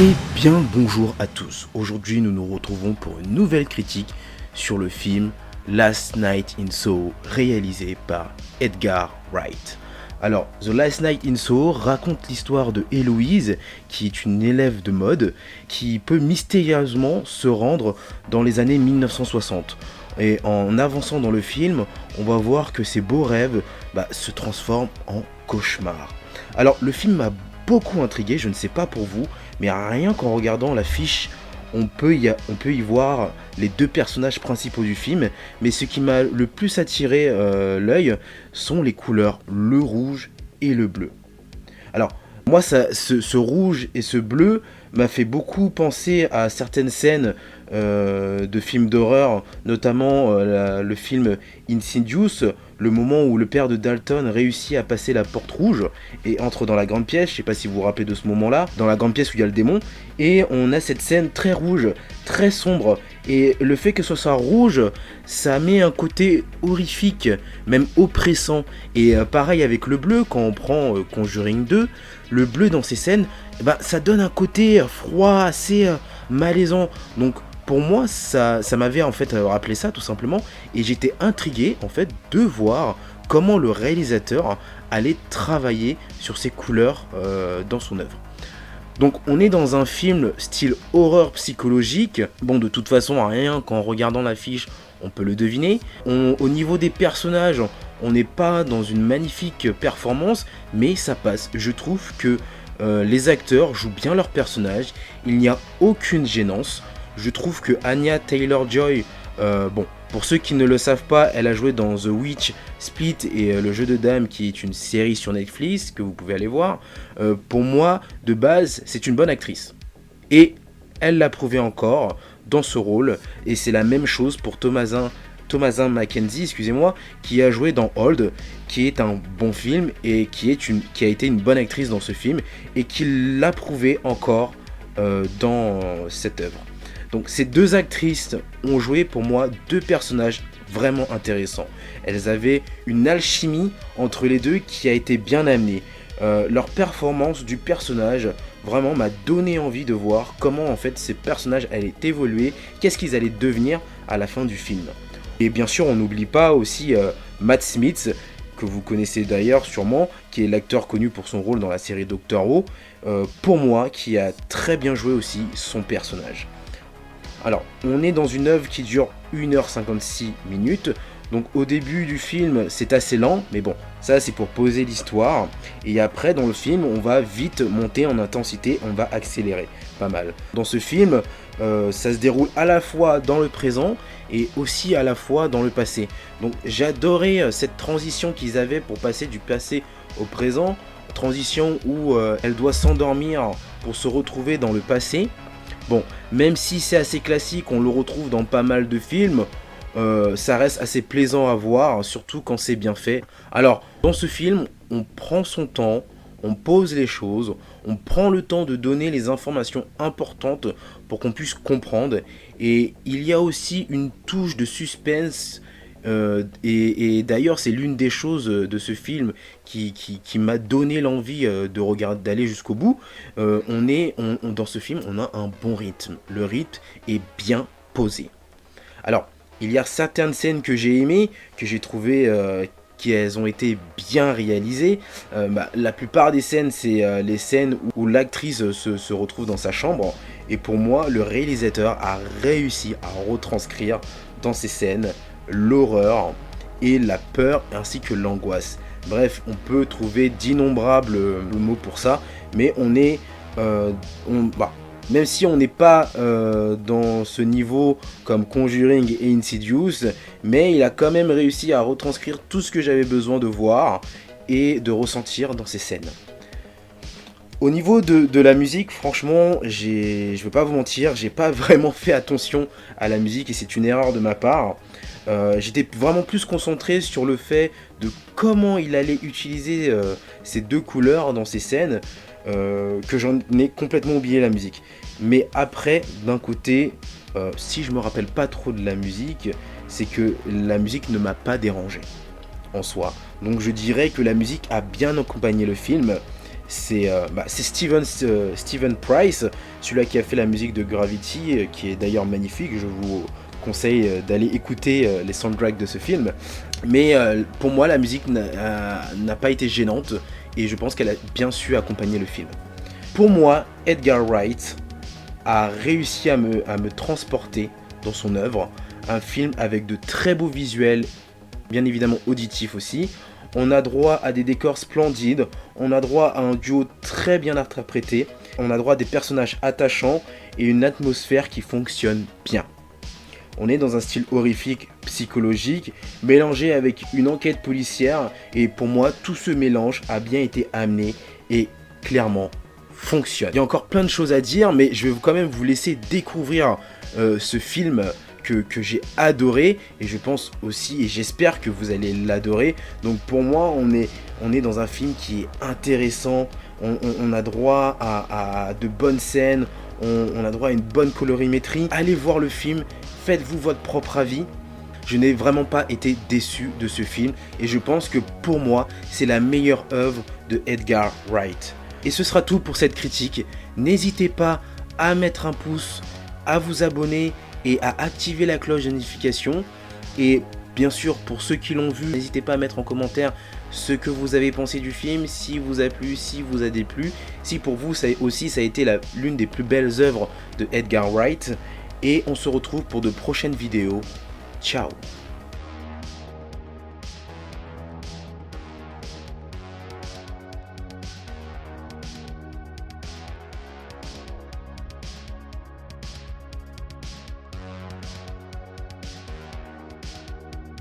Et bien bonjour à tous. Aujourd'hui nous nous retrouvons pour une nouvelle critique sur le film Last Night in Soho réalisé par Edgar Wright. Alors, The Last Night in Soho raconte l'histoire de Héloïse, qui est une élève de mode, qui peut mystérieusement se rendre dans les années 1960. Et en avançant dans le film, on va voir que ses beaux rêves bah, se transforment en cauchemars. Alors, le film m'a beaucoup intrigué, je ne sais pas pour vous, mais rien qu'en regardant l'affiche on peut, y on peut y voir les deux personnages principaux du film, mais ce qui m'a le plus attiré euh, l'œil sont les couleurs, le rouge et le bleu. Alors, moi, ça, ce, rouge et ce bleu m'a fait beaucoup penser à certaines scènes euh, de films d'horreur, notamment euh, le film Insidious, le moment où le père de Dalton réussit à passer la porte rouge et entre dans la grande pièce, je sais pas si vous vous rappelez de ce moment-là, dans la grande pièce où il y a le démon, et on a cette scène très rouge, très sombre, et le fait que ce soit rouge, ça met un côté horrifique, même oppressant, et euh, pareil avec le bleu, quand on prend Conjuring 2, le bleu dans ces scènes, eh ben, ça donne un côté froid, assez euh, malaisant, donc pour moi, ça, m'avait en fait rappelé ça tout simplement, et j'étais intrigué en fait de voir comment le réalisateur allait travailler sur ces couleurs euh, dans son œuvre. Donc on est dans un film style horreur psychologique. Bon de toute façon rien qu'en regardant l'affiche on peut le deviner. au niveau des personnages on n'est pas dans une magnifique performance mais ça passe. Je trouve que euh, les acteurs jouent bien leur personnage. Il n'y a aucune gênance. Je trouve que Anya Taylor-Joy, euh, bon, pour ceux qui ne le savent pas, elle a joué dans The Witch, Split et euh, Le Jeu de Dames, qui est une série sur Netflix que vous pouvez aller voir. Pour moi, de base, c'est une bonne actrice. Et elle l'a prouvé encore dans ce rôle. Et c'est la même chose pour Thomasin, Thomasin Mackenzie, excusez-moi, qui a joué dans Old, qui est un bon film et qui, a été une bonne actrice dans ce film et qui l'a prouvé encore dans cette œuvre. Donc ces deux actrices ont joué pour moi deux personnages vraiment intéressants. Elles avaient une alchimie entre les deux qui a été bien amenée. Euh, leur performance du personnage vraiment m'a donné envie de voir comment en fait ces personnages allaient évoluer, qu'est-ce qu'ils allaient devenir à la fin du film. Et bien sûr, on n'oublie pas aussi euh, Matt Smith, que vous connaissez d'ailleurs sûrement, qui est l'acteur connu pour son rôle dans la série Doctor Who, euh, pour moi, qui a très bien joué aussi son personnage. Alors, on est dans une œuvre qui dure 1h56 minutes. Donc au début du film, c'est assez lent, mais bon, ça c'est pour poser l'histoire. Et après, dans le film, on va vite monter en intensité, on va accélérer pas mal. Dans ce film, euh, ça se déroule à la fois dans le présent et aussi à la fois dans le passé. Donc j'adorais euh, cette transition qu'ils avaient pour passer du passé au présent. Transition où euh, elle doit s'endormir pour se retrouver dans le passé. Bon, même si c'est assez classique, on le retrouve dans pas mal de films, euh, ça reste assez plaisant à voir, surtout quand c'est bien fait. Alors, dans ce film, on prend son temps, on pose les choses, on prend le temps de donner les informations importantes pour qu'on puisse comprendre. Et il y a aussi une touche de suspense euh, et, d'ailleurs, c'est l'une des choses de ce film qui, m'a donné l'envie euh, de regarder, d'aller jusqu'au bout. On est, dans ce film, on a un bon rythme. Le rythme est bien posé. Alors, il y a certaines scènes que j'ai aimées, que j'ai trouvées qu'elles ont été bien réalisées. Bah, la plupart des scènes, c'est les scènes où, l'actrice se, se, retrouve dans sa chambre. Et pour moi, le réalisateur a réussi à retranscrire dans ces scènes l'horreur et la peur ainsi que l'angoisse. Bref, on peut trouver d'innombrables mots pour ça, mais on est... Euh, bah, même si on n'est pas euh, dans ce niveau comme Conjuring et Insidious, mais il a quand même réussi à retranscrire tout ce que j'avais besoin de voir et de ressentir dans ces scènes. Au niveau de, la musique, franchement, je vais pas vous mentir, j'ai pas vraiment fait attention à la musique et c'est une erreur de ma part. Euh, j'étais vraiment plus concentré sur le fait de comment il allait utiliser euh, ces deux couleurs dans ces scènes euh, que j'en ai complètement oublié la musique. Mais après, d'un côté, si je me rappelle pas trop de la musique, c'est que la musique ne m'a pas dérangé en soi. Donc je dirais que la musique a bien accompagné le film. c'est bah, Steven, Steven Price, celui-là qui a fait la musique de Gravity, qui est d'ailleurs magnifique. Je vous conseille d'aller écouter les soundtracks de ce film. Mais pour moi, la musique n'a pas été gênante et je pense qu'elle a bien su accompagner le film. Pour moi, Edgar Wright a réussi à me, à me transporter dans son œuvre. Un film avec de très beaux visuels, bien évidemment auditifs aussi. On a droit à des décors splendides, on a droit à un duo très bien interprété, on a droit à des personnages attachants et une atmosphère qui fonctionne bien. On est dans un style horrifique, psychologique, mélangé avec une enquête policière, et pour moi, tout ce mélange a bien été amené et clairement fonctionne. Il y a encore plein de choses à dire, mais je vais quand même vous laisser découvrir euh, ce film que, j'ai adoré et je pense aussi et j'espère que vous allez l'adorer. Donc pour moi, on est, on est dans un film qui est intéressant. On, a droit à, de bonnes scènes, on, a droit à une bonne colorimétrie. Allez voir le film, faites-vous votre propre avis. Je n'ai vraiment pas été déçu de ce film et je pense que pour moi, c'est la meilleure œuvre de Edgar Wright. Et ce sera tout pour cette critique. N'hésitez pas à mettre un pouce, à vous abonner et à activer la cloche de notification. Et bien sûr, pour ceux qui l'ont vu, n'hésitez pas à mettre en commentaire ce que vous avez pensé du film, si vous a plu, si vous a déplu, si pour vous aussi ça a été l'une des plus belles œuvres de Edgar Wright. Et on se retrouve pour de prochaines vidéos. Ciao